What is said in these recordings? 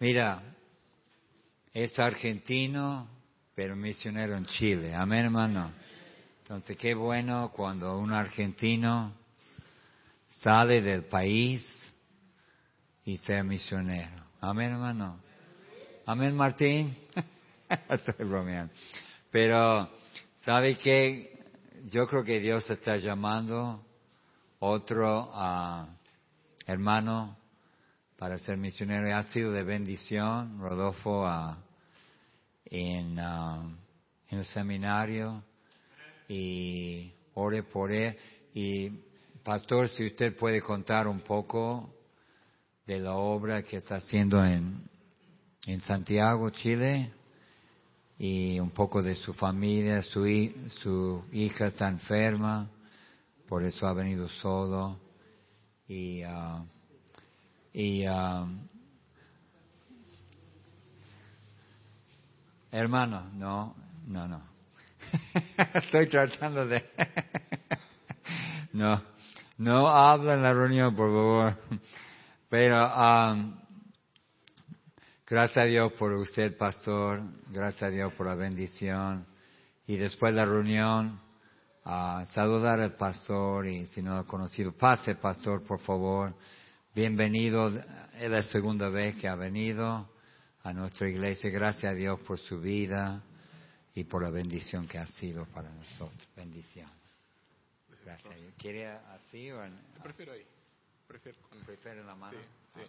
Mira, es argentino, pero misionero en Chile. Amén, hermano. Entonces, qué bueno cuando un argentino sale del país y sea misionero. Amén, hermano. Amén, Martín. Estoy bromeando. Pero, ¿sabe qué? Yo creo que Dios está llamando otro hermano para ser misionero. Ha sido de bendición, Rodolfo, en, en el seminario y ore por él. Y, pastor, si usted puede contar un poco de la obra que está haciendo en, en Santiago, Chile y un poco de su familia, su, su hija está enferma, por eso ha venido solo. Y, uh, y uh, hermano, no, no, no. Estoy tratando de... no, no habla en la reunión, por favor. Pero um, Gracias a Dios por usted, pastor. Gracias a Dios por la bendición. Y después de la reunión, a saludar al pastor y si no ha conocido, pase, pastor, por favor. Bienvenido. Es la segunda vez que ha venido a nuestra iglesia. Gracias a Dios por su vida y por la bendición que ha sido para nosotros. Bendición. Gracias. ¿Quiere así o en... Prefiero ahí. Prefiero, ¿Prefiere la mano? Sí, sí.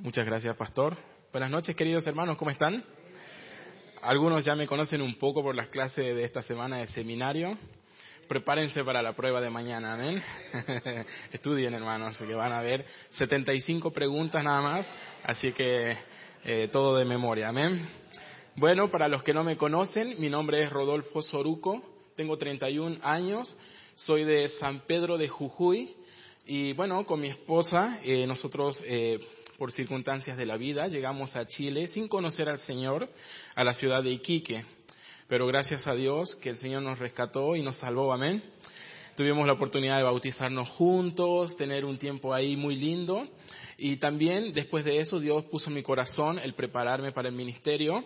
Muchas gracias, pastor. Buenas noches, queridos hermanos, ¿cómo están? Algunos ya me conocen un poco por las clases de esta semana de seminario. Prepárense para la prueba de mañana, amén. Estudien, hermanos, que van a ver 75 preguntas nada más, así que eh, todo de memoria, amén. Bueno, para los que no me conocen, mi nombre es Rodolfo Soruco, tengo 31 años, soy de San Pedro de Jujuy y bueno, con mi esposa eh, nosotros eh, por circunstancias de la vida, llegamos a Chile sin conocer al Señor, a la ciudad de Iquique. Pero gracias a Dios que el Señor nos rescató y nos salvó, amén. Tuvimos la oportunidad de bautizarnos juntos, tener un tiempo ahí muy lindo. Y también después de eso Dios puso en mi corazón el prepararme para el ministerio.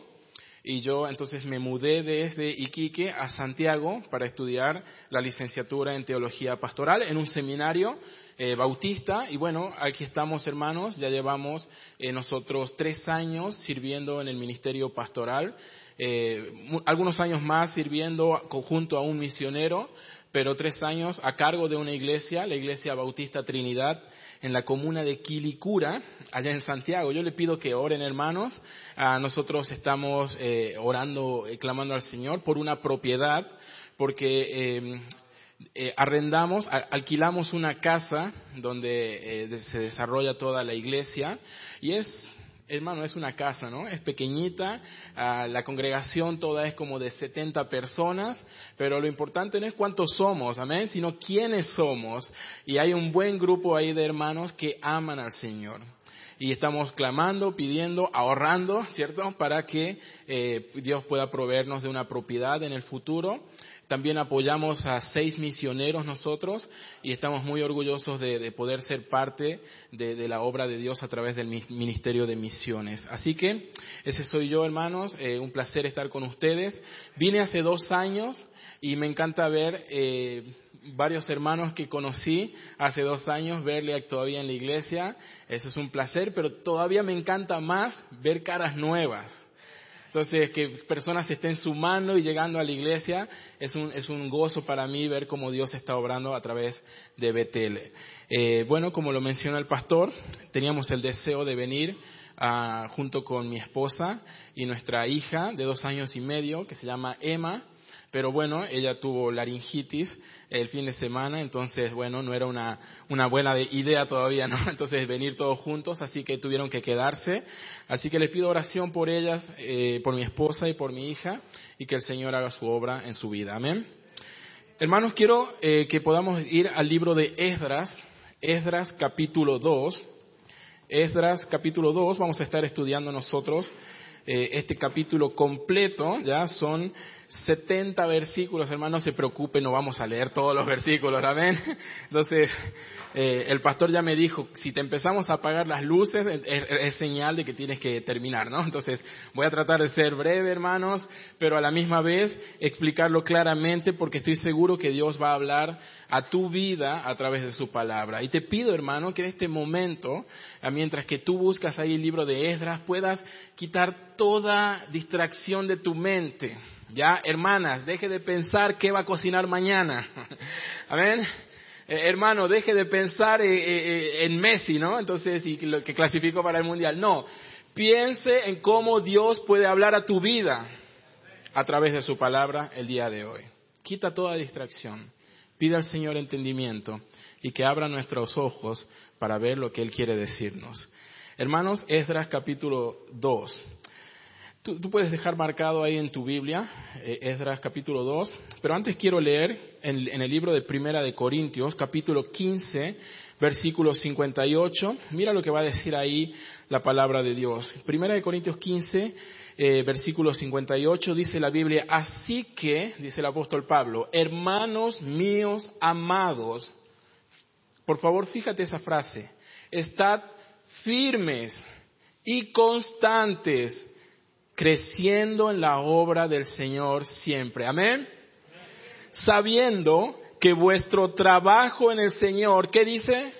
Y yo entonces me mudé desde Iquique a Santiago para estudiar la licenciatura en teología pastoral en un seminario eh, bautista. Y bueno, aquí estamos hermanos, ya llevamos eh, nosotros tres años sirviendo en el ministerio pastoral, eh, algunos años más sirviendo junto a un misionero, pero tres años a cargo de una iglesia, la iglesia bautista Trinidad, en la comuna de Quilicura, allá en Santiago. Yo le pido que oren, hermanos. a nosotros estamos orando, clamando al Señor por una propiedad, porque eh, arrendamos, alquilamos una casa donde eh, se desarrolla toda la iglesia y es, hermano, es una casa, ¿no? Es pequeñita, ah, la congregación toda es como de 70 personas, pero lo importante no es cuántos somos, amén, sino quiénes somos. Y hay un buen grupo ahí de hermanos que aman al Señor y estamos clamando, pidiendo, ahorrando, ¿cierto? Para que eh, Dios pueda proveernos de una propiedad en el futuro. También apoyamos a seis misioneros nosotros y estamos muy orgullosos de, poder ser parte de, la obra de Dios a través del Ministerio de Misiones. Así que ese soy yo, hermanos. Eh, un placer estar con ustedes. Vine hace dos años y me encanta ver eh, varios hermanos que conocí hace dos años, verle todavía en la iglesia. Eso es un placer, pero todavía me encanta más ver caras nuevas entonces, que personas estén sumando y llegando a la iglesia es un, es un gozo para mí ver cómo Dios está obrando a través de Betel. Eh, bueno, como lo menciona el pastor, teníamos el deseo de venir ah, junto con mi esposa y nuestra hija de dos años y medio, que se llama Emma pero bueno, ella tuvo laringitis el fin de semana, entonces bueno, no era una, una buena idea todavía, ¿no? Entonces venir todos juntos, así que tuvieron que quedarse. Así que les pido oración por ellas, eh, por mi esposa y por mi hija, y que el Señor haga su obra en su vida. Amén. Hermanos, quiero eh, que podamos ir al libro de Esdras, Esdras capítulo 2. Esdras capítulo 2, vamos a estar estudiando nosotros eh, este capítulo completo, ya son 70 versículos, hermano, no se preocupe, no vamos a leer todos los versículos, amén. Entonces, eh, el pastor ya me dijo, si te empezamos a apagar las luces, es, señal de que tienes que terminar, ¿no? Entonces, voy a tratar de ser breve, hermanos, pero a la misma vez explicarlo claramente porque estoy seguro que Dios va a hablar a tu vida a través de su palabra. Y te pido, hermano, que en este momento, mientras que tú buscas ahí el libro de Esdras, puedas quitar toda distracción de tu mente. Ya, hermanas, deje de pensar qué va a cocinar mañana. Amén. Eh, hermano, deje de pensar eh, eh, en Messi, ¿no? Entonces, y lo que clasificó para el Mundial. No, piense en cómo Dios puede hablar a tu vida a través de su palabra el día de hoy. Quita toda distracción. Pide al Señor entendimiento y que abra nuestros ojos para ver lo que Él quiere decirnos. Hermanos, Esdras capítulo 2. Tú, puedes dejar marcado ahí en tu Biblia, eh, Esdras capítulo 2, pero antes quiero leer en, el libro de Primera de Corintios, capítulo 15, versículo 58. Mira lo que va a decir ahí la palabra de Dios. Primera de Corintios 15, eh, versículo 58, dice la Biblia, así que, dice el apóstol Pablo, hermanos míos amados, por favor fíjate esa frase, estad firmes y constantes creciendo en la obra del Señor siempre. Amén. Sabiendo que vuestro trabajo en el Señor, ¿qué dice?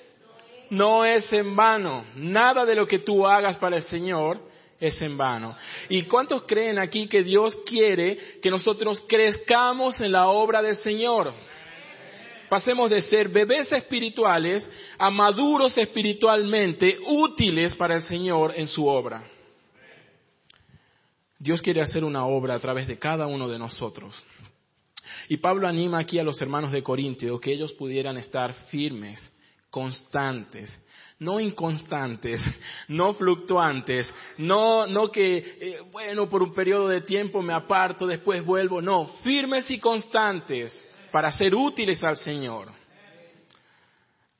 No es en vano. Nada de lo que tú hagas para el Señor es en vano. ¿Y cuántos creen aquí que Dios quiere que nosotros crezcamos en la obra del Señor? Pasemos de ser bebés espirituales a maduros espiritualmente, útiles para el Señor en su obra. Dios quiere hacer una obra a través de cada uno de nosotros. Y Pablo anima aquí a los hermanos de Corintio que ellos pudieran estar firmes, constantes, no inconstantes, no fluctuantes, no, no que, eh, bueno, por un periodo de tiempo me aparto, después vuelvo, no, firmes y constantes para ser útiles al Señor.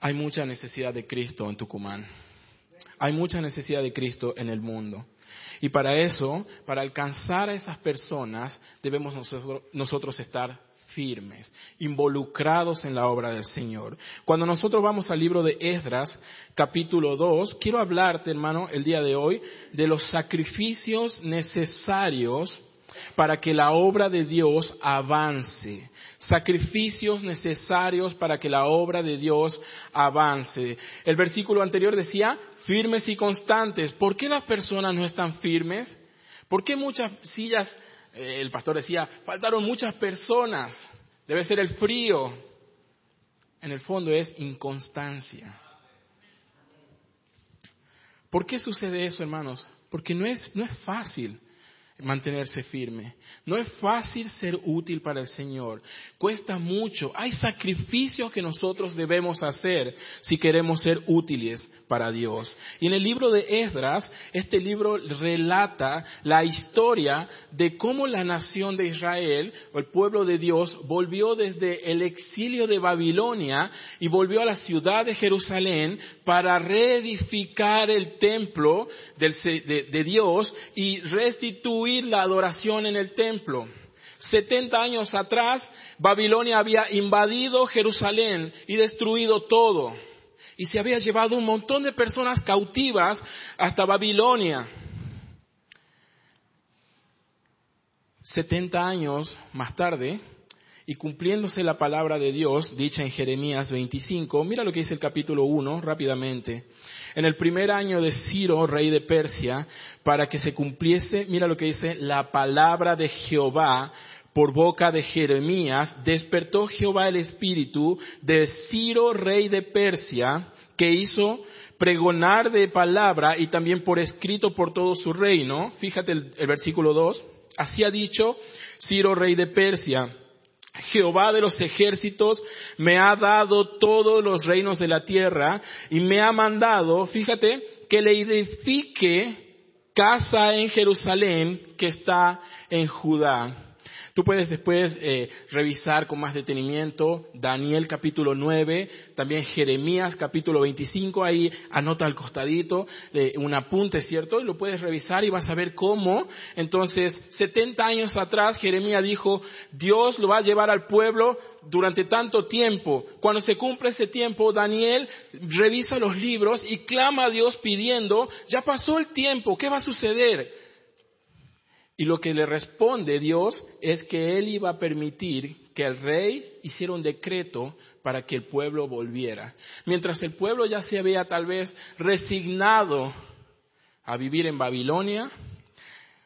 Hay mucha necesidad de Cristo en Tucumán. Hay mucha necesidad de Cristo en el mundo. Y para eso, para alcanzar a esas personas, debemos nosotros, estar firmes, involucrados en la obra del Señor. Cuando nosotros vamos al libro de Esdras, capítulo 2, quiero hablarte, hermano, el día de hoy, de los sacrificios necesarios para que la obra de Dios avance. Sacrificios necesarios para que la obra de Dios avance. El versículo anterior decía, firmes y constantes. ¿Por qué las personas no están firmes? ¿Por qué muchas sillas, eh, el pastor decía, faltaron muchas personas? Debe ser el frío. En el fondo es inconstancia. ¿Por qué sucede eso, hermanos? Porque no es, no es fácil mantenerse firme. No es fácil ser útil para el Señor. Cuesta mucho. Hay sacrificios que nosotros debemos hacer si queremos ser útiles para Dios. Y en el libro de Esdras, este libro relata la historia de cómo la nación de Israel, o el pueblo de Dios, volvió desde el exilio de Babilonia y volvió a la ciudad de Jerusalén para reedificar el templo de, Dios y restituir la adoración en el templo. 70 años atrás, Babilonia había invadido Jerusalén y destruido todo. Y se había llevado un montón de personas cautivas hasta Babilonia. 70 años más tarde, y cumpliéndose la palabra de Dios dicha en Jeremías 25, mira lo que dice el capítulo 1 rápidamente en el primer año de Ciro, rey de Persia, para que se cumpliese, mira lo que dice, la palabra de Jehová por boca de Jeremías, despertó Jehová el espíritu de Ciro, rey de Persia, que hizo pregonar de palabra y también por escrito por todo su reino. Fíjate el, el versículo 2. Así ha dicho Ciro, rey de Persia Jehová de los ejércitos me ha dado todos los reinos de la tierra y me ha mandado, fíjate, que le edifique casa en Jerusalén que está en Judá. Tú puedes después eh, revisar con más detenimiento Daniel capítulo 9, también Jeremías capítulo 25, ahí anota al costadito eh, un apunte, ¿cierto? Y lo puedes revisar y vas a ver cómo. Entonces, 70 años atrás Jeremías dijo, Dios lo va a llevar al pueblo durante tanto tiempo. Cuando se cumple ese tiempo, Daniel revisa los libros y clama a Dios pidiendo, ya pasó el tiempo, ¿qué va a suceder? Y lo que le responde Dios es que él iba a permitir que el rey hiciera un decreto para que el pueblo volviera. Mientras el pueblo ya se había tal vez resignado a vivir en Babilonia,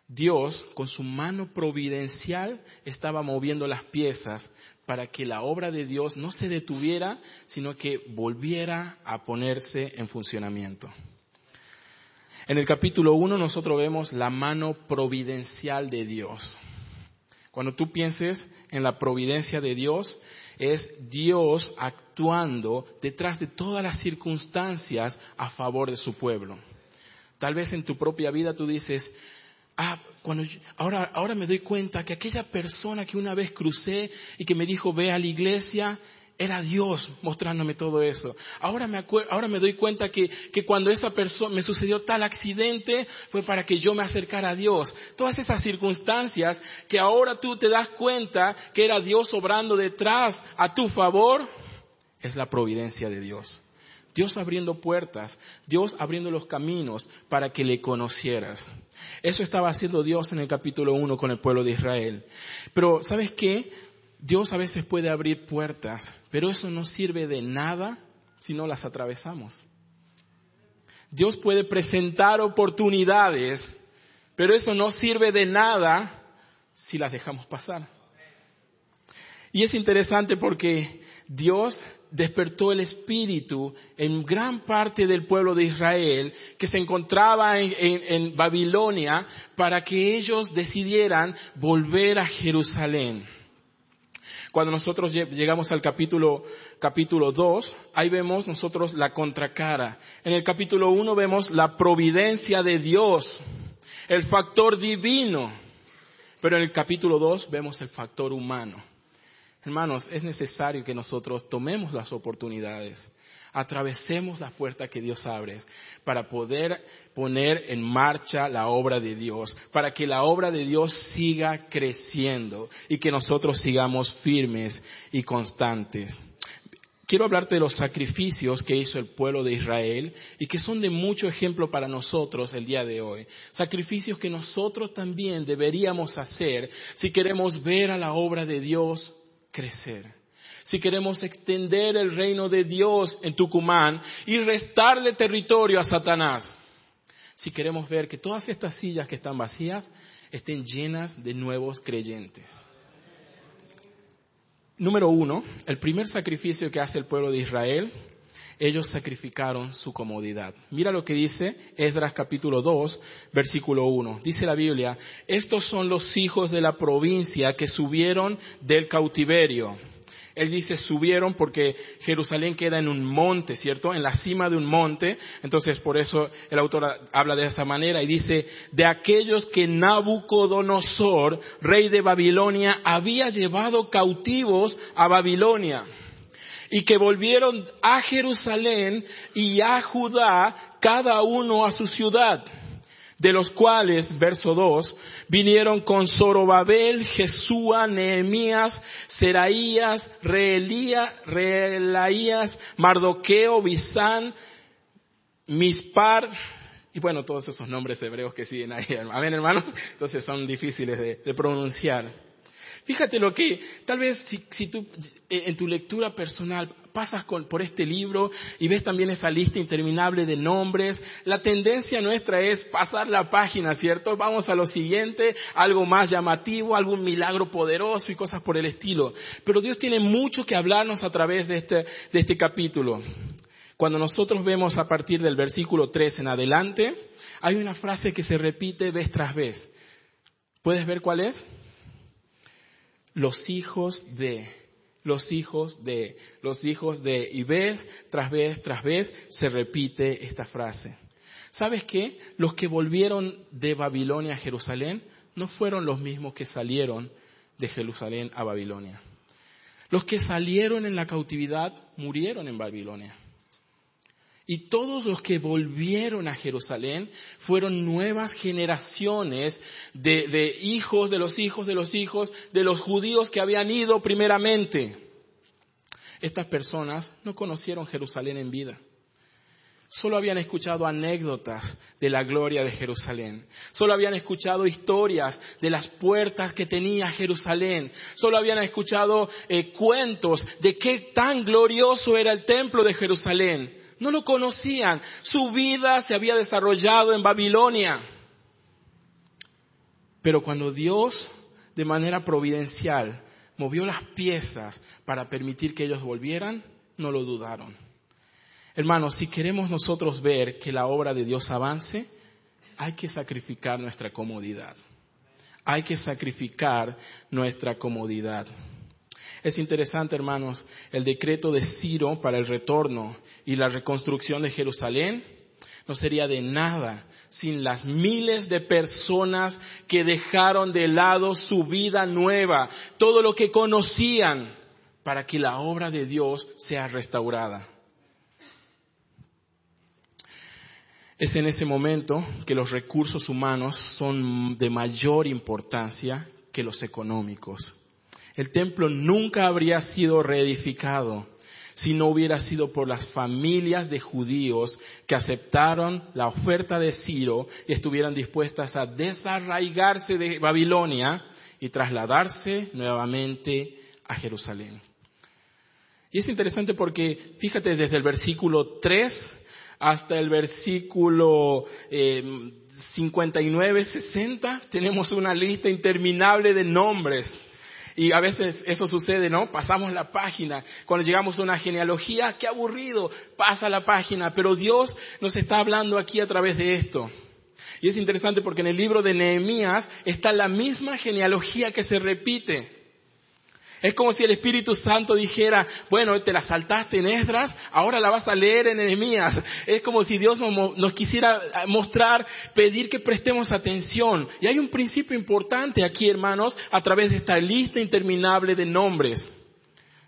Dios con su mano providencial estaba moviendo las piezas para que la obra de Dios no se detuviera, sino que volviera a ponerse en funcionamiento. En el capítulo 1 nosotros vemos la mano providencial de Dios. Cuando tú pienses en la providencia de Dios, es Dios actuando detrás de todas las circunstancias a favor de su pueblo. Tal vez en tu propia vida tú dices, ah, cuando ahora, ahora me doy cuenta que aquella persona que una vez crucé y que me dijo, ve a la iglesia, era Dios mostrándome todo eso. Ahora me, ahora me doy cuenta que, que, cuando esa persona me sucedió tal accidente fue para que yo me acercara a Dios. Todas esas circunstancias que ahora tú te das cuenta que era Dios obrando detrás a tu favor, es la providencia de Dios. Dios abriendo puertas, Dios abriendo los caminos para que le conocieras. Eso estaba haciendo Dios en el capítulo 1 con el pueblo de Israel. Pero, ¿sabes qué? Dios a veces puede abrir puertas, pero eso no sirve de nada si no las atravesamos. Dios puede presentar oportunidades, pero eso no sirve de nada si las dejamos pasar. Y es interesante porque Dios despertó el espíritu en gran parte del pueblo de Israel que se encontraba en, Babilonia para que ellos decidieran volver a Jerusalén. Cuando nosotros llegamos al capítulo, capítulo 2, ahí vemos nosotros la contracara. En el capítulo 1 vemos la providencia de Dios, el factor divino. Pero en el capítulo 2 vemos el factor humano. Hermanos, es necesario que nosotros tomemos las oportunidades atravesemos la puerta que Dios abre para poder poner en marcha la obra de Dios, para que la obra de Dios siga creciendo y que nosotros sigamos firmes y constantes. Quiero hablarte de los sacrificios que hizo el pueblo de Israel y que son de mucho ejemplo para nosotros el día de hoy. Sacrificios que nosotros también deberíamos hacer si queremos ver a la obra de Dios crecer si queremos extender el reino de Dios en Tucumán y restarle territorio a Satanás, si queremos ver que todas estas sillas que están vacías estén llenas de nuevos creyentes. Número uno, el primer sacrificio que hace el pueblo de Israel, ellos sacrificaron su comodidad. Mira lo que dice Esdras capítulo 2, versículo 1. Dice la Biblia, estos son los hijos de la provincia que subieron del cautiverio él dice subieron porque Jerusalén queda en un monte, ¿cierto? En la cima de un monte. Entonces por eso el autor habla de esa manera y dice, de aquellos que Nabucodonosor, rey de Babilonia, había llevado cautivos a Babilonia y que volvieron a Jerusalén y a Judá, cada uno a su ciudad de los cuales, verso 2, vinieron con Zorobabel, Jesúa, Nehemías, Seraías, Reelaías, Mardoqueo, Bisán, Mispar, y bueno, todos esos nombres hebreos que siguen ahí, amén hermanos, entonces son difíciles de, pronunciar. Fíjate lo que, tal vez si, si tú en tu lectura personal pasas por este libro y ves también esa lista interminable de nombres, la tendencia nuestra es pasar la página, ¿cierto? Vamos a lo siguiente, algo más llamativo, algún milagro poderoso y cosas por el estilo. Pero Dios tiene mucho que hablarnos a través de este, de este capítulo. Cuando nosotros vemos a partir del versículo 3 en adelante, hay una frase que se repite vez tras vez. ¿Puedes ver cuál es? los hijos de, los hijos de, los hijos de, y vez tras vez tras vez se repite esta frase. ¿Sabes qué? Los que volvieron de Babilonia a Jerusalén no fueron los mismos que salieron de Jerusalén a Babilonia. Los que salieron en la cautividad murieron en Babilonia. Y todos los que volvieron a Jerusalén fueron nuevas generaciones de, hijos de los hijos de los hijos de los judíos que habían ido primeramente. Estas personas no conocieron Jerusalén en vida. Solo habían escuchado anécdotas de la gloria de Jerusalén. Solo habían escuchado historias de las puertas que tenía Jerusalén. Solo habían escuchado eh, cuentos de qué tan glorioso era el templo de Jerusalén no lo conocían. Su vida se había desarrollado en Babilonia. Pero cuando Dios, de manera providencial, movió las piezas para permitir que ellos volvieran, no lo dudaron. Hermanos, si queremos nosotros ver que la obra de Dios avance, hay que sacrificar nuestra comodidad. Hay que sacrificar nuestra comodidad. Es interesante, hermanos, el decreto de Ciro para el retorno y la reconstrucción de Jerusalén no sería de nada sin las miles de personas que dejaron de lado su vida nueva, todo lo que conocían, para que la obra de Dios sea restaurada. Es en ese momento que los recursos humanos son de mayor importancia que los económicos. El templo nunca habría sido reedificado si no hubiera sido por las familias de judíos que aceptaron la oferta de Ciro y estuvieran dispuestas a desarraigarse de Babilonia y trasladarse nuevamente a Jerusalén. Y es interesante porque, fíjate, desde el versículo 3 hasta el versículo 59, eh, 60, tenemos una lista interminable de nombres y a veces eso sucede, ¿no? Pasamos la página. Cuando llegamos a una genealogía, qué aburrido, pasa la página. Pero Dios nos está hablando aquí a través de esto. Y es interesante porque en el libro de Nehemías está la misma genealogía que se repite. Es como si el Espíritu Santo dijera, bueno, te la saltaste en Esdras, ahora la vas a leer en Nehemías. Es como si Dios nos, quisiera mostrar, pedir que prestemos atención. Y hay un principio importante aquí, hermanos, a través de esta lista interminable de nombres.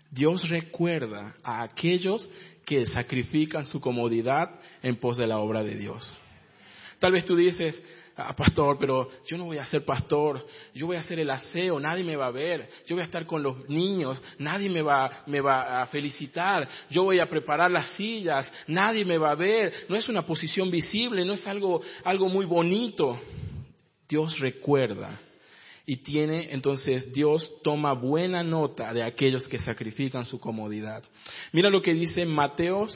Dios recuerda a aquellos que sacrifican su comodidad en pos de la obra de Dios. Tal vez tú dices, ah, pastor, pero yo no voy a ser pastor, yo voy a hacer el aseo, nadie me va a ver, yo voy a estar con los niños, nadie me va, me va a felicitar, yo voy a preparar las sillas, nadie me va a ver, no es una posición visible, no es algo, algo muy bonito. Dios recuerda y tiene, entonces Dios toma buena nota de aquellos que sacrifican su comodidad. Mira lo que dice Mateo,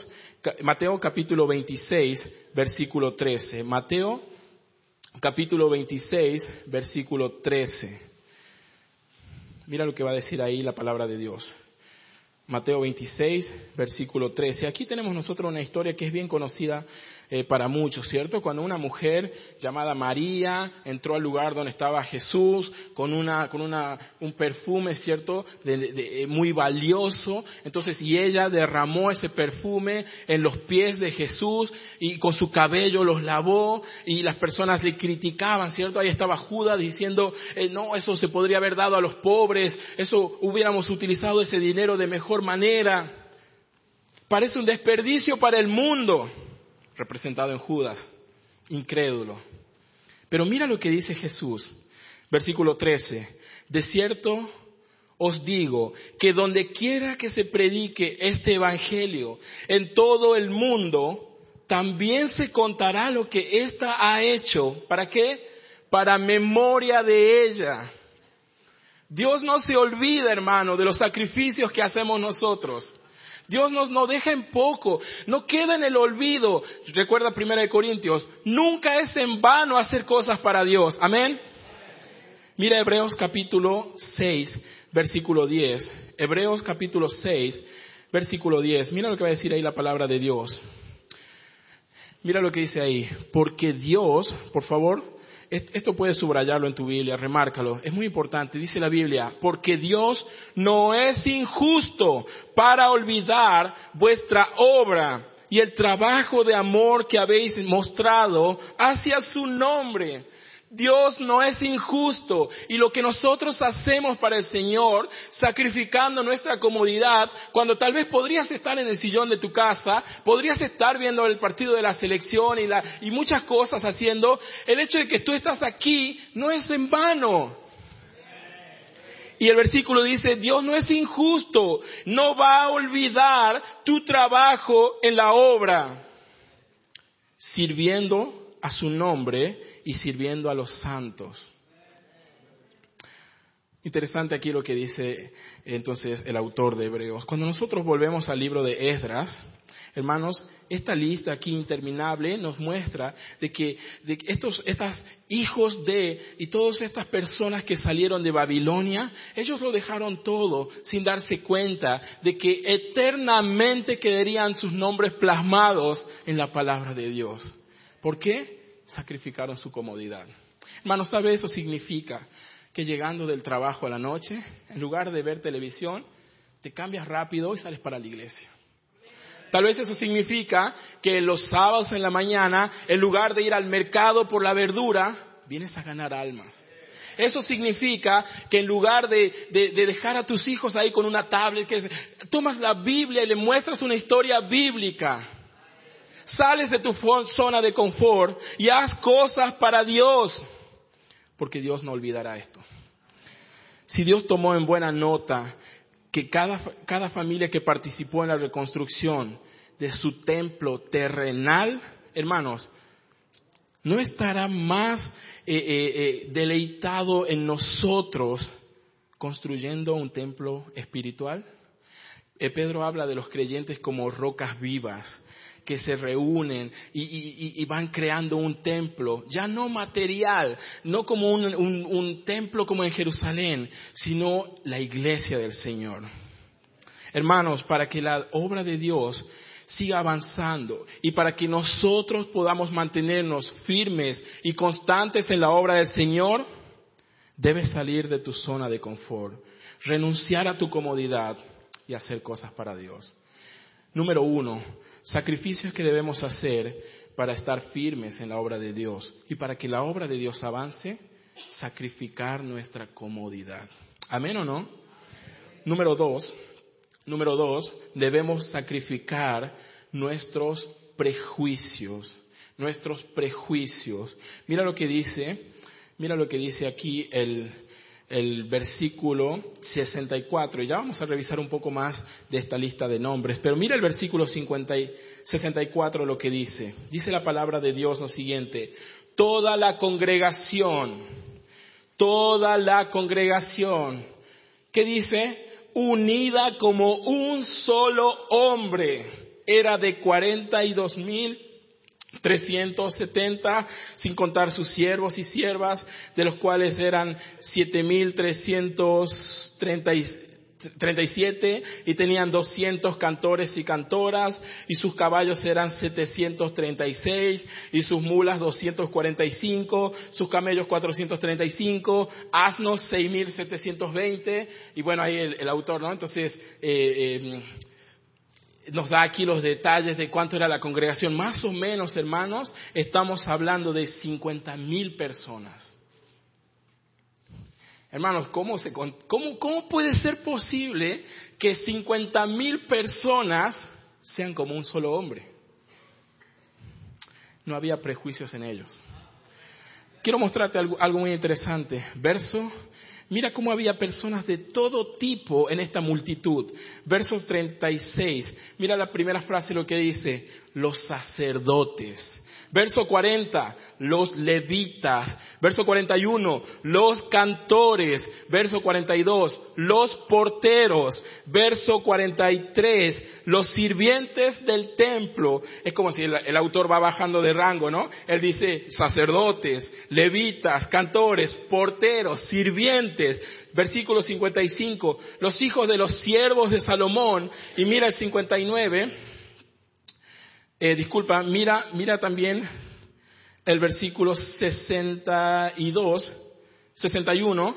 Mateo capítulo 26, versículo 13. Mateo capítulo 26, versículo 13. Mira lo que va a decir ahí la palabra de Dios. Mateo 26, versículo 13. Aquí tenemos nosotros una historia que es bien conocida eh, para muchos, ¿cierto? Cuando una mujer llamada María entró al lugar donde estaba Jesús con una, con una, un perfume, ¿cierto? De, eh, muy valioso. Entonces, y ella derramó ese perfume en los pies de Jesús y con su cabello los lavó y las personas le criticaban, ¿cierto? Ahí estaba Judas diciendo, eh, no, eso se podría haber dado a los pobres, eso hubiéramos utilizado ese dinero de mejor manera. Parece un desperdicio para el mundo representado en Judas, incrédulo. Pero mira lo que dice Jesús, versículo 13. De cierto os digo que donde quiera que se predique este evangelio en todo el mundo, también se contará lo que ésta ha hecho. ¿Para qué? Para memoria de ella. Dios no se olvida, hermano, de los sacrificios que hacemos nosotros. Dios nos no deja en poco, no queda en el olvido. Recuerda Primera de Corintios, nunca es en vano hacer cosas para Dios. Amén. Mira Hebreos capítulo 6, versículo 10. Hebreos capítulo 6, versículo 10. Mira lo que va a decir ahí la palabra de Dios. Mira lo que dice ahí. Porque Dios, por favor, esto puedes subrayarlo en tu Biblia, remárcalo, es muy importante, dice la Biblia, porque Dios no es injusto para olvidar vuestra obra y el trabajo de amor que habéis mostrado hacia su nombre. Dios no es injusto y lo que nosotros hacemos para el Señor, sacrificando nuestra comodidad, cuando tal vez podrías estar en el sillón de tu casa, podrías estar viendo el partido de la selección y, muchas cosas haciendo, el hecho de que tú estás aquí no es en vano. Y el versículo dice, Dios no es injusto, no va a olvidar tu trabajo en la obra, sirviendo a su nombre y sirviendo a los santos. Interesante aquí lo que dice entonces el autor de Hebreos. Cuando nosotros volvemos al libro de Esdras, Hermanos, esta lista aquí interminable nos muestra de que, de estos estos hijos de y todas estas personas que salieron de Babilonia, ellos lo dejaron todo sin darse cuenta de que eternamente quedarían sus nombres plasmados en la palabra de Dios. ¿Por qué? Sacrificaron su comodidad. Hermanos, ¿sabe eso significa? Que llegando del trabajo a la noche, en lugar de ver televisión, te cambias rápido y sales para la iglesia. Tal vez eso significa que los sábados en la mañana, en lugar de ir al mercado por la verdura, vienes a ganar almas. Eso significa que en lugar de, dejar a tus hijos ahí con una tablet, que tomas la Biblia y le muestras una historia bíblica. Sales de tu zona de confort y haz cosas para Dios, porque Dios no olvidará esto. Si Dios tomó en buena nota que cada, cada familia que participó en la reconstrucción de su templo terrenal, hermanos, no estará más eh, eh, eh, deleitado en nosotros construyendo un templo espiritual. Pedro habla de los creyentes como rocas vivas que se reúnen y, van creando un templo, ya no material, no como un, templo como en Jerusalén, sino la iglesia del Señor. Hermanos, para que la obra de Dios siga avanzando y para que nosotros podamos mantenernos firmes y constantes en la obra del Señor, debes salir de tu zona de confort, renunciar a tu comodidad y hacer cosas para Dios. Número uno, sacrificios que debemos hacer para estar firmes en la obra de Dios y para que la obra de Dios avance, sacrificar nuestra comodidad. ¿Amén o no? Número dos, número dos, debemos sacrificar nuestros prejuicios, nuestros prejuicios. Mira lo que dice, mira lo que dice aquí el, el versículo 64, y ya vamos a revisar un poco más de esta lista de nombres, pero mira el versículo 50 y 64 lo que dice. Dice la palabra de Dios lo siguiente, toda la congregación, toda la congregación, ¿qué dice? Unida como un solo hombre, era de 42 mil 370, sin contar sus siervos y siervas, de los cuales eran 7.337 y tenían 200 cantores y cantoras y sus caballos eran 736 y sus mulas 245, sus camellos 435, asnos 6.720 y bueno, ahí el, autor, ¿no? Entonces, eh, eh, nos da aquí los detalles de cuánto era la congregación. Más o menos, hermanos, estamos hablando de 50 mil personas. Hermanos, ¿cómo, se, cómo, ¿cómo puede ser posible que 50 mil personas sean como un solo hombre? No había prejuicios en ellos. Quiero mostrarte algo, algo muy interesante. Verso Mira cómo había personas de todo tipo en esta multitud. Versos 36. Mira la primera frase lo que dice, los sacerdotes. Verso 40, los levitas. Verso 41, los cantores. Verso 42, los porteros. Verso 43, los sirvientes del templo. Es como si el, autor va bajando de rango, ¿no? Él dice sacerdotes, levitas, cantores, porteros, sirvientes. Versículo 55, los hijos de los siervos de Salomón. Y mira el 59 eh, disculpa, mira, mira también el versículo 62, 61,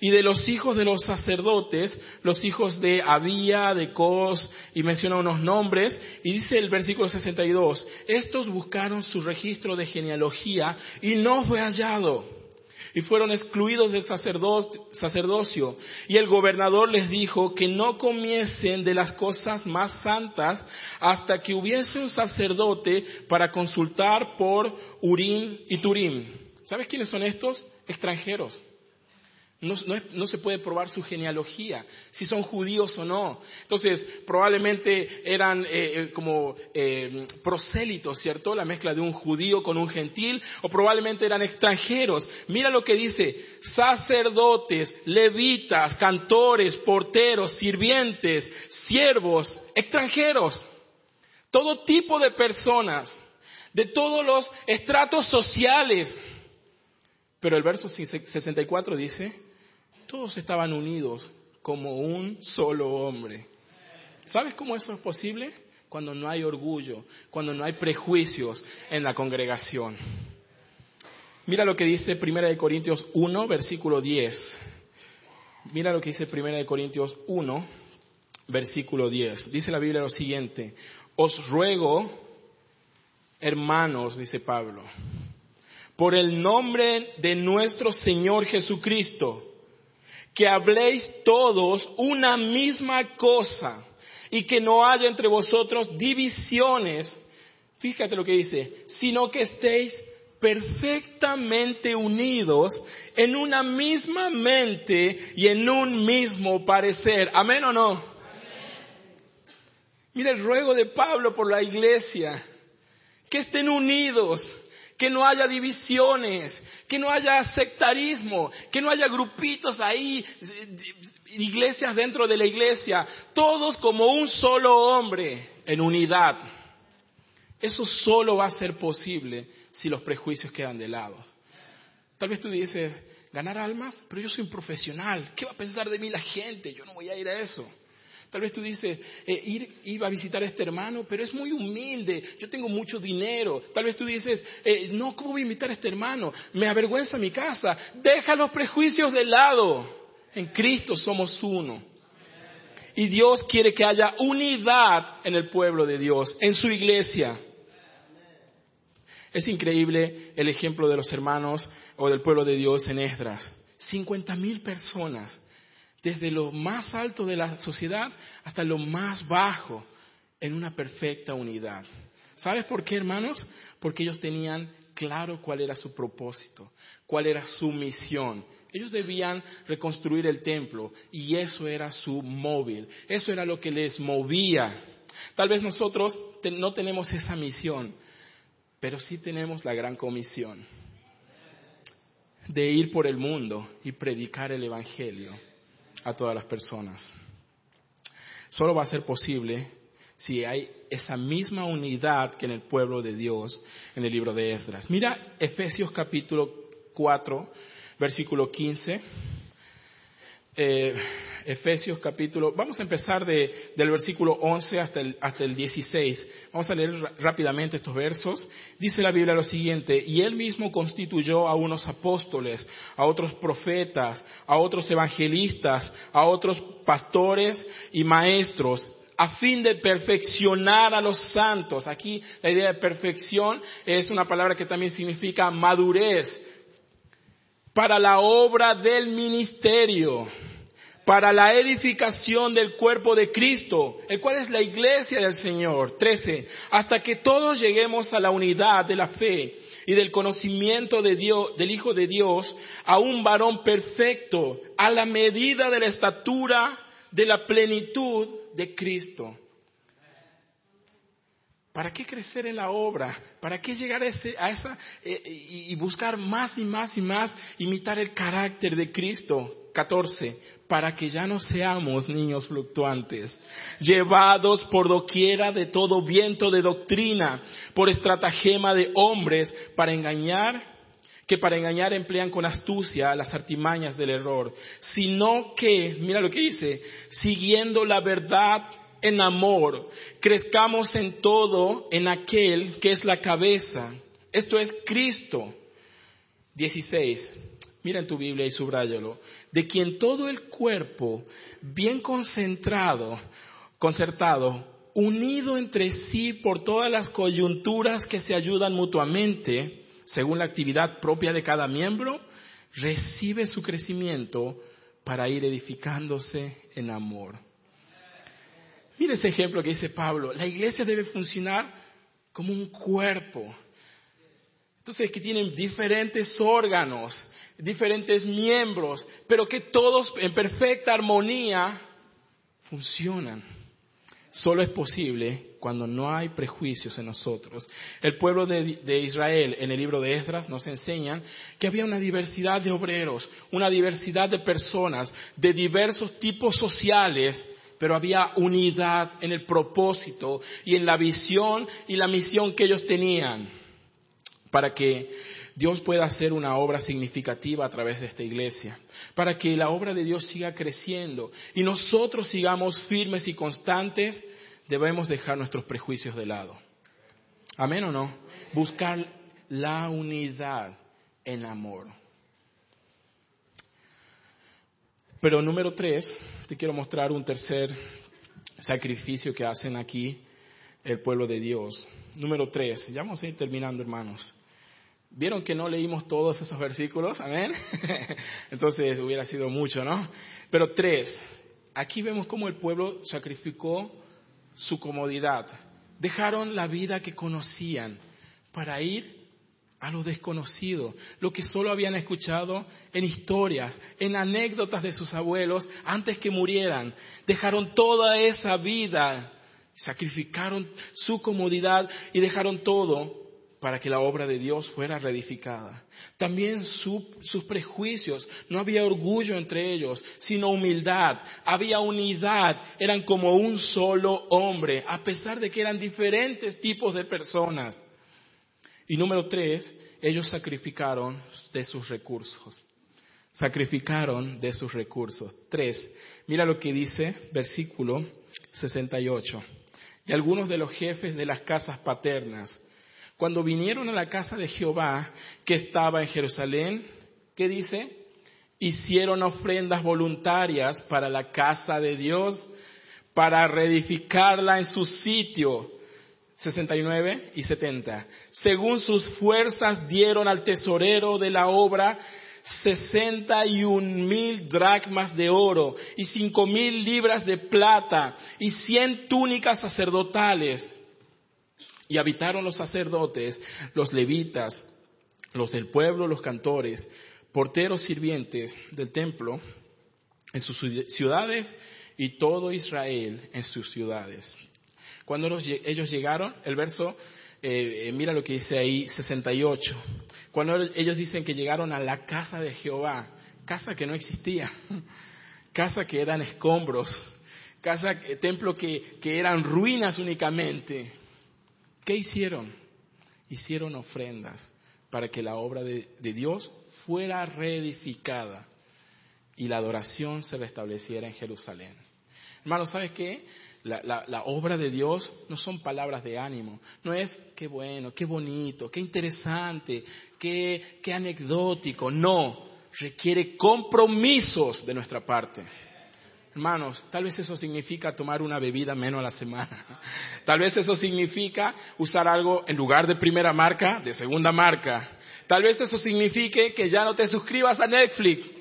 y de los hijos de los sacerdotes, los hijos de Abía, de Cos, y menciona unos nombres, y dice el versículo 62, estos buscaron su registro de genealogía y no fue hallado. Y fueron excluidos del sacerdocio. Y el gobernador les dijo que no comiesen de las cosas más santas hasta que hubiese un sacerdote para consultar por Urim y Turim. ¿Sabes quiénes son estos? Extranjeros. No, se puede probar su genealogía, si son judíos o no. Entonces, probablemente eran eh, eh, como eh, prosélitos, ¿cierto? La mezcla de un judío con un gentil, o probablemente eran extranjeros. Mira lo que dice, sacerdotes, levitas, cantores, porteros, sirvientes, siervos, extranjeros. Todo tipo de personas, de todos los estratos sociales. Pero el verso 64 dice, todos estaban unidos como un solo hombre. ¿Sabes cómo eso es posible? Cuando no hay orgullo, cuando no hay prejuicios en la congregación. Mira lo que dice 1 Corintios 1, versículo 10. Mira lo que dice 1 Corintios 1, versículo 10. Dice la Biblia lo siguiente, os ruego, hermanos, dice Pablo, por el nombre de nuestro Señor Jesucristo, que habléis todos una misma cosa y que no haya entre vosotros divisiones, fíjate lo que dice, sino que estéis perfectamente unidos en una misma mente y en un mismo parecer. ¿Amén o no? Mira el ruego de Pablo por la iglesia, que estén unidos, que no haya divisiones, que no haya sectarismo, que no haya grupitos ahí, iglesias dentro de la iglesia, todos como un solo hombre en unidad. Eso solo va a ser posible si los prejuicios quedan de lado. Tal vez tú dices, ganar almas, pero yo soy un profesional, ¿qué va a pensar de mí la gente? Yo no voy a ir a eso. Tal vez tú dices, eh, ir, iba a visitar a este hermano, pero es muy humilde, yo tengo mucho dinero. Tal vez tú dices, eh, no, ¿cómo voy a invitar a este hermano? Me avergüenza mi casa. Deja los prejuicios de lado. En Cristo somos uno. Y Dios quiere que haya unidad en el pueblo de Dios, en su iglesia. Es increíble el ejemplo de los hermanos o del pueblo de Dios en Esdras. 50 mil personas desde lo más alto de la sociedad hasta lo más bajo, en una perfecta unidad. ¿Sabes por qué, hermanos? Porque ellos tenían claro cuál era su propósito, cuál era su misión. Ellos debían reconstruir el templo y eso era su móvil, eso era lo que les movía. Tal vez nosotros no tenemos esa misión, pero sí tenemos la gran comisión de ir por el mundo y predicar el Evangelio a todas las personas. Solo va a ser posible si hay esa misma unidad que en el pueblo de Dios en el libro de Esdras. Mira Efesios capítulo 4, versículo 15. Eh, Efesios capítulo, vamos a empezar de, del versículo 11 hasta el, hasta el 16. Vamos a leer rápidamente estos versos. Dice la Biblia lo siguiente, y él mismo constituyó a unos apóstoles, a otros profetas, a otros evangelistas, a otros pastores y maestros, a fin de perfeccionar a los santos. Aquí la idea de perfección es una palabra que también significa madurez para la obra del ministerio para la edificación del cuerpo de Cristo, el cual es la iglesia del Señor. 13. Hasta que todos lleguemos a la unidad de la fe y del conocimiento de Dios, del Hijo de Dios, a un varón perfecto, a la medida de la estatura de la plenitud de Cristo. ¿Para qué crecer en la obra? ¿Para qué llegar a, esa eh, y buscar más y más y más imitar el carácter de Cristo? 14 para que ya no seamos niños fluctuantes, llevados por doquiera de todo viento de doctrina, por estratagema de hombres para engañar, que para engañar emplean con astucia las artimañas del error, sino que, mira lo que dice, siguiendo la verdad en amor, crezcamos en todo en aquel que es la cabeza, esto es Cristo. 16. Mira en tu Biblia y subráyalo. De quien todo el cuerpo, bien concentrado, concertado, unido entre sí por todas las coyunturas que se ayudan mutuamente, según la actividad propia de cada miembro, recibe su crecimiento para ir edificándose en amor. Mire ese ejemplo que dice Pablo. La iglesia debe funcionar como un cuerpo. Entonces, que tienen diferentes órganos, diferentes miembros, pero que todos en perfecta armonía funcionan. Solo es posible cuando no hay prejuicios en nosotros. El pueblo de, Israel en el libro de Esdras nos enseña que había una diversidad de obreros, una diversidad de personas, de diversos tipos sociales, pero había unidad en el propósito y en la visión y la misión que ellos tenían para que Dios pueda hacer una obra significativa a través de esta iglesia, para que la obra de Dios siga creciendo y nosotros sigamos firmes y constantes, debemos dejar nuestros prejuicios de lado. Amén o no? Buscar la unidad en amor. Pero número tres, te quiero mostrar un tercer sacrificio que hacen aquí el pueblo de Dios. Número tres, ya vamos a ir terminando hermanos. ¿Vieron que no leímos todos esos versículos? Amén. Entonces hubiera sido mucho, ¿no? Pero tres, aquí vemos cómo el pueblo sacrificó su comodidad. Dejaron la vida que conocían para ir a lo desconocido, lo que solo habían escuchado en historias, en anécdotas de sus abuelos antes que murieran. Dejaron toda esa vida, sacrificaron su comodidad y dejaron todo para que la obra de Dios fuera reedificada. También sus prejuicios, no había orgullo entre ellos, sino humildad, había unidad, eran como un solo hombre, a pesar de que eran diferentes tipos de personas. Y número tres, ellos sacrificaron de sus recursos. Sacrificaron de sus recursos. Tres, mira lo que dice versículo 68. Y algunos de los jefes de las casas paternas, cuando vinieron a la casa de Jehová que estaba en Jerusalén, ¿qué dice? Hicieron ofrendas voluntarias para la casa de Dios, para reedificarla en su sitio. 69 y 70. Según sus fuerzas dieron al tesorero de la obra sesenta y un mil dracmas de oro y cinco mil libras de plata y cien túnicas sacerdotales y habitaron los sacerdotes, los levitas, los del pueblo, los cantores, porteros sirvientes del templo en sus ciudades y todo Israel en sus ciudades. Cuando ellos llegaron, el verso, eh, eh, mira lo que dice ahí, 68. Cuando ellos dicen que llegaron a la casa de Jehová, casa que no existía, casa que eran escombros, casa, eh, templo que, eran ruinas únicamente, ¿Qué hicieron? Hicieron ofrendas para que la obra de, Dios fuera reedificada y la adoración se restableciera en Jerusalén. Hermano, ¿sabes qué? La, obra de Dios no son palabras de ánimo, no es qué bueno, qué bonito, qué interesante, qué, qué anecdótico, no, requiere compromisos de nuestra parte. Hermanos, tal vez eso significa tomar una bebida menos a la semana. Tal vez eso significa usar algo en lugar de primera marca, de segunda marca. Tal vez eso signifique que ya no te suscribas a Netflix.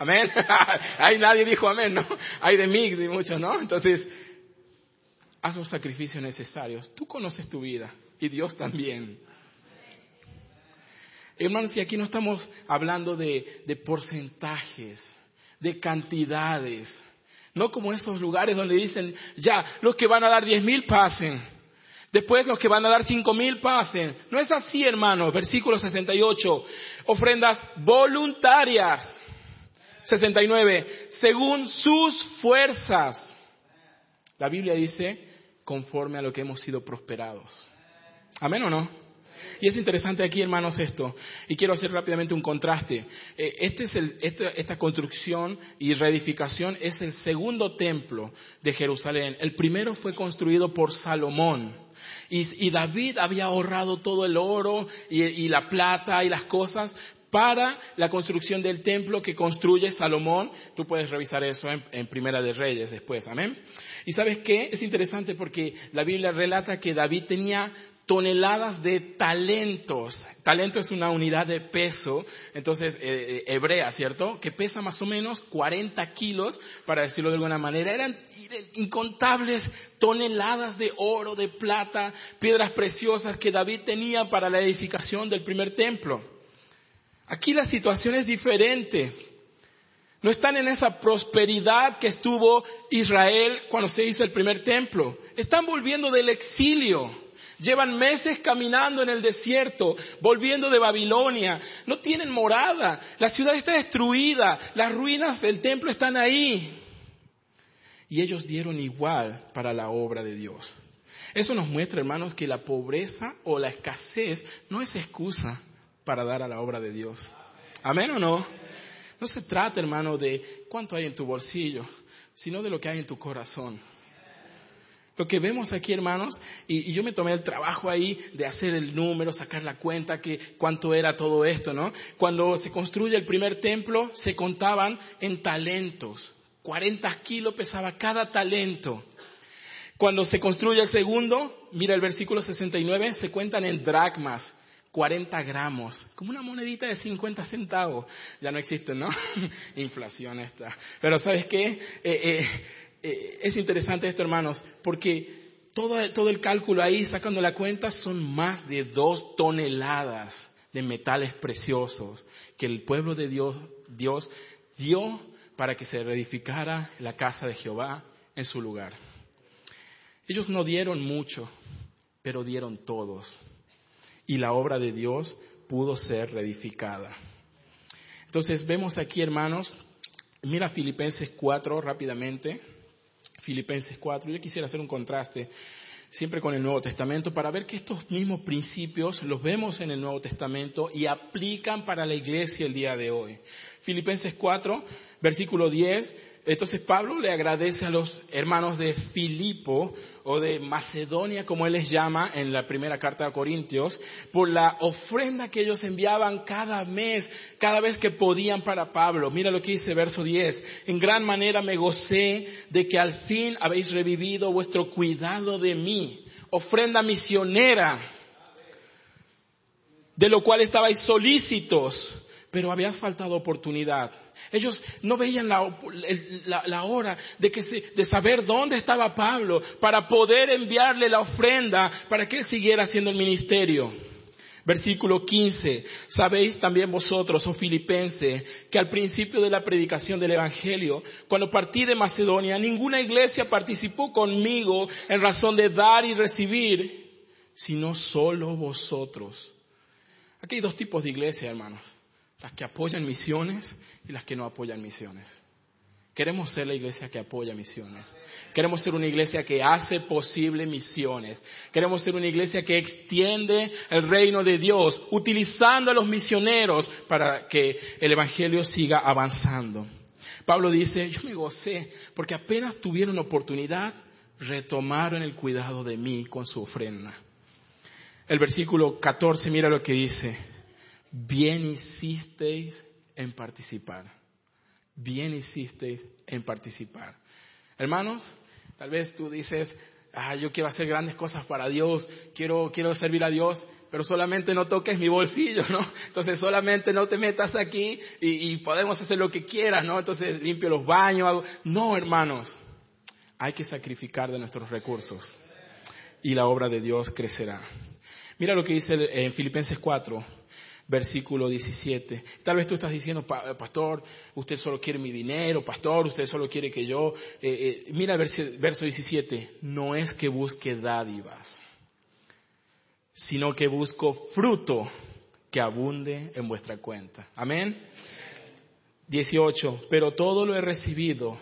Amén. Ahí nadie dijo amén, ¿no? Hay de mí, de muchos, ¿no? Entonces, haz los sacrificios necesarios. Tú conoces tu vida y Dios también. Hermanos, y aquí no estamos hablando de, de porcentajes de cantidades. No como esos lugares donde dicen, ya, los que van a dar diez mil pasen. Después los que van a dar cinco mil pasen. No es así, hermanos. Versículo 68. Ofrendas voluntarias. 69. Según sus fuerzas. La Biblia dice, conforme a lo que hemos sido prosperados. ¿Amén o no? Y es interesante aquí, hermanos, esto. Y quiero hacer rápidamente un contraste. Eh, este esta construcción y reedificación es el segundo templo de Jerusalén. El primero fue construido por Salomón. Y, David había ahorrado todo el oro y, la plata y las cosas para la construcción del templo que construye Salomón. Tú puedes revisar eso en, Primera de Reyes después, amén. Y sabes qué? Es interesante porque la Biblia relata que David tenía toneladas de talentos. Talento es una unidad de peso, entonces eh, eh, hebrea, ¿cierto? Que pesa más o menos 40 kilos, para decirlo de alguna manera. Eran incontables toneladas de oro, de plata, piedras preciosas que David tenía para la edificación del primer templo. Aquí la situación es diferente. No están en esa prosperidad que estuvo Israel cuando se hizo el primer templo. Están volviendo del exilio. Llevan meses caminando en el desierto, volviendo de Babilonia. No tienen morada. La ciudad está destruida. Las ruinas del templo están ahí. Y ellos dieron igual para la obra de Dios. Eso nos muestra, hermanos, que la pobreza o la escasez no es excusa para dar a la obra de Dios. ¿Amén o no? No se trata, hermano, de cuánto hay en tu bolsillo, sino de lo que hay en tu corazón. Lo que vemos aquí, hermanos, y, yo me tomé el trabajo ahí de hacer el número, sacar la cuenta, que cuánto era todo esto, ¿no? Cuando se construye el primer templo, se contaban en talentos. 40 kilos pesaba cada talento. Cuando se construye el segundo, mira el versículo 69, se cuentan en dracmas. 40 gramos, como una monedita de 50 centavos. Ya no existe, ¿no? Inflación esta. Pero ¿sabes qué? Eh, eh, eh, es interesante esto, hermanos, porque todo, todo el cálculo ahí, sacando la cuenta, son más de dos toneladas de metales preciosos que el pueblo de Dios, Dios dio para que se reedificara la casa de Jehová en su lugar. Ellos no dieron mucho, pero dieron todos. Y la obra de Dios pudo ser reedificada. Entonces vemos aquí, hermanos, mira Filipenses 4 rápidamente. Filipenses 4. Yo quisiera hacer un contraste siempre con el Nuevo Testamento para ver que estos mismos principios los vemos en el Nuevo Testamento y aplican para la iglesia el día de hoy. Filipenses 4, versículo 10, entonces Pablo le agradece a los hermanos de Filipo o de Macedonia, como él les llama en la primera carta a Corintios, por la ofrenda que ellos enviaban cada mes, cada vez que podían para Pablo. Mira lo que dice verso 10. En gran manera me gocé de que al fin habéis revivido vuestro cuidado de mí. Ofrenda misionera, de lo cual estabais solícitos pero habías faltado oportunidad. Ellos no veían la, hora de, saber dónde estaba Pablo para poder enviarle la ofrenda para que él siguiera haciendo el ministerio. Versículo 15. Sabéis también vosotros, oh filipenses, que al principio de la predicación del Evangelio, cuando partí de Macedonia, ninguna iglesia participó conmigo en razón de dar y recibir, sino solo vosotros. Aquí hay dos tipos de iglesia, hermanos las que apoyan misiones y las que no apoyan misiones. Queremos ser la iglesia que apoya misiones. Queremos ser una iglesia que hace posible misiones. Queremos ser una iglesia que extiende el reino de Dios, utilizando a los misioneros para que el Evangelio siga avanzando. Pablo dice, yo me gocé porque apenas tuvieron oportunidad, retomaron el cuidado de mí con su ofrenda. El versículo 14, mira lo que dice bien hicisteis en participar. Bien hicisteis en participar. Hermanos, tal vez tú dices, ah, yo quiero hacer grandes cosas para Dios, quiero, quiero servir a Dios, pero solamente no toques mi bolsillo, ¿no? Entonces solamente no te metas aquí y, y podemos hacer lo que quieras, ¿no? Entonces limpio los baños. No, hermanos, hay que sacrificar de nuestros recursos y la obra de Dios crecerá. Mira lo que dice en Filipenses 4, versículo 17. Tal vez tú estás diciendo, pastor, usted solo quiere mi dinero, pastor, usted solo quiere que yo... Eh, eh, mira el verso 17, no es que busque dádivas, sino que busco fruto que abunde en vuestra cuenta. Amén. 18, pero todo lo he recibido.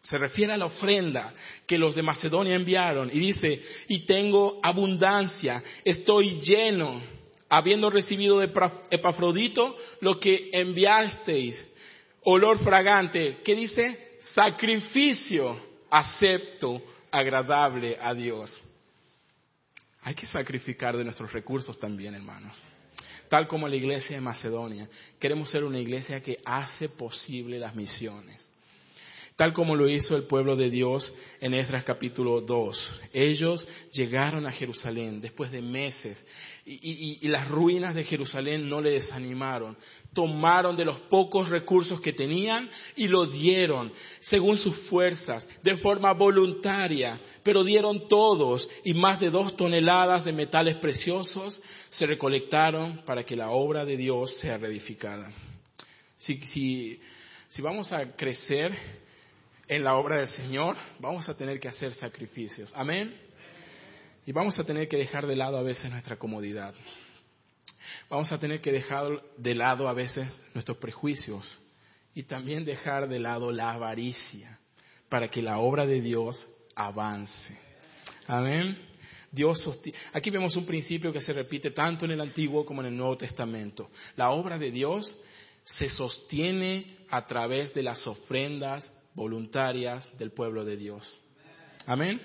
Se refiere a la ofrenda que los de Macedonia enviaron y dice, y tengo abundancia, estoy lleno habiendo recibido de Epafrodito lo que enviasteis, olor fragante, ¿qué dice? Sacrificio acepto, agradable a Dios. Hay que sacrificar de nuestros recursos también, hermanos. Tal como la iglesia de Macedonia, queremos ser una iglesia que hace posible las misiones. Tal como lo hizo el pueblo de Dios en Esdras capítulo 2. Ellos llegaron a Jerusalén después de meses y, las ruinas de Jerusalén no le desanimaron. Tomaron de los pocos recursos que tenían y lo dieron según sus fuerzas, de forma voluntaria, pero dieron todos y más de dos toneladas de metales preciosos se recolectaron para que la obra de Dios sea reedificada. Si, si, si vamos a crecer en la obra del Señor, vamos a tener que hacer sacrificios. Amén. Y vamos a tener que dejar de lado a veces nuestra comodidad. Vamos a tener que dejar de lado a veces nuestros prejuicios y también dejar de lado la avaricia para que la obra de Dios avance. Amén. Dios. Aquí vemos un principio que se repite tanto en el Antiguo como en el Nuevo Testamento. La obra de Dios se sostiene a través de las ofrendas voluntarias del pueblo de Dios. Amén.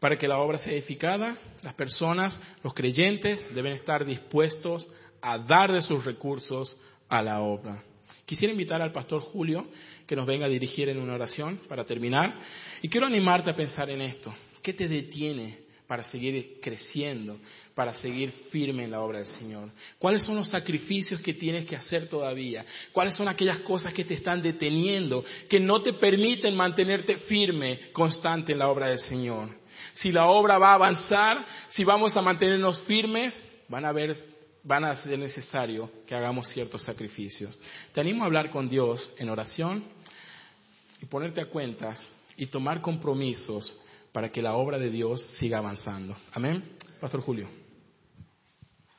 Para que la obra sea edificada, las personas, los creyentes, deben estar dispuestos a dar de sus recursos a la obra. Quisiera invitar al pastor Julio que nos venga a dirigir en una oración para terminar. Y quiero animarte a pensar en esto. ¿Qué te detiene para seguir creciendo, para seguir firme en la obra del Señor? ¿Cuáles son los sacrificios que tienes que hacer todavía? ¿Cuáles son aquellas cosas que te están deteniendo, que no te permiten mantenerte firme, constante en la obra del Señor? Si la obra va a avanzar, si vamos a mantenernos firmes, van a ver van a ser necesario que hagamos ciertos sacrificios. Te animo a hablar con Dios en oración y ponerte a cuentas y tomar compromisos para que la obra de Dios siga avanzando. Amén. Pastor Julio.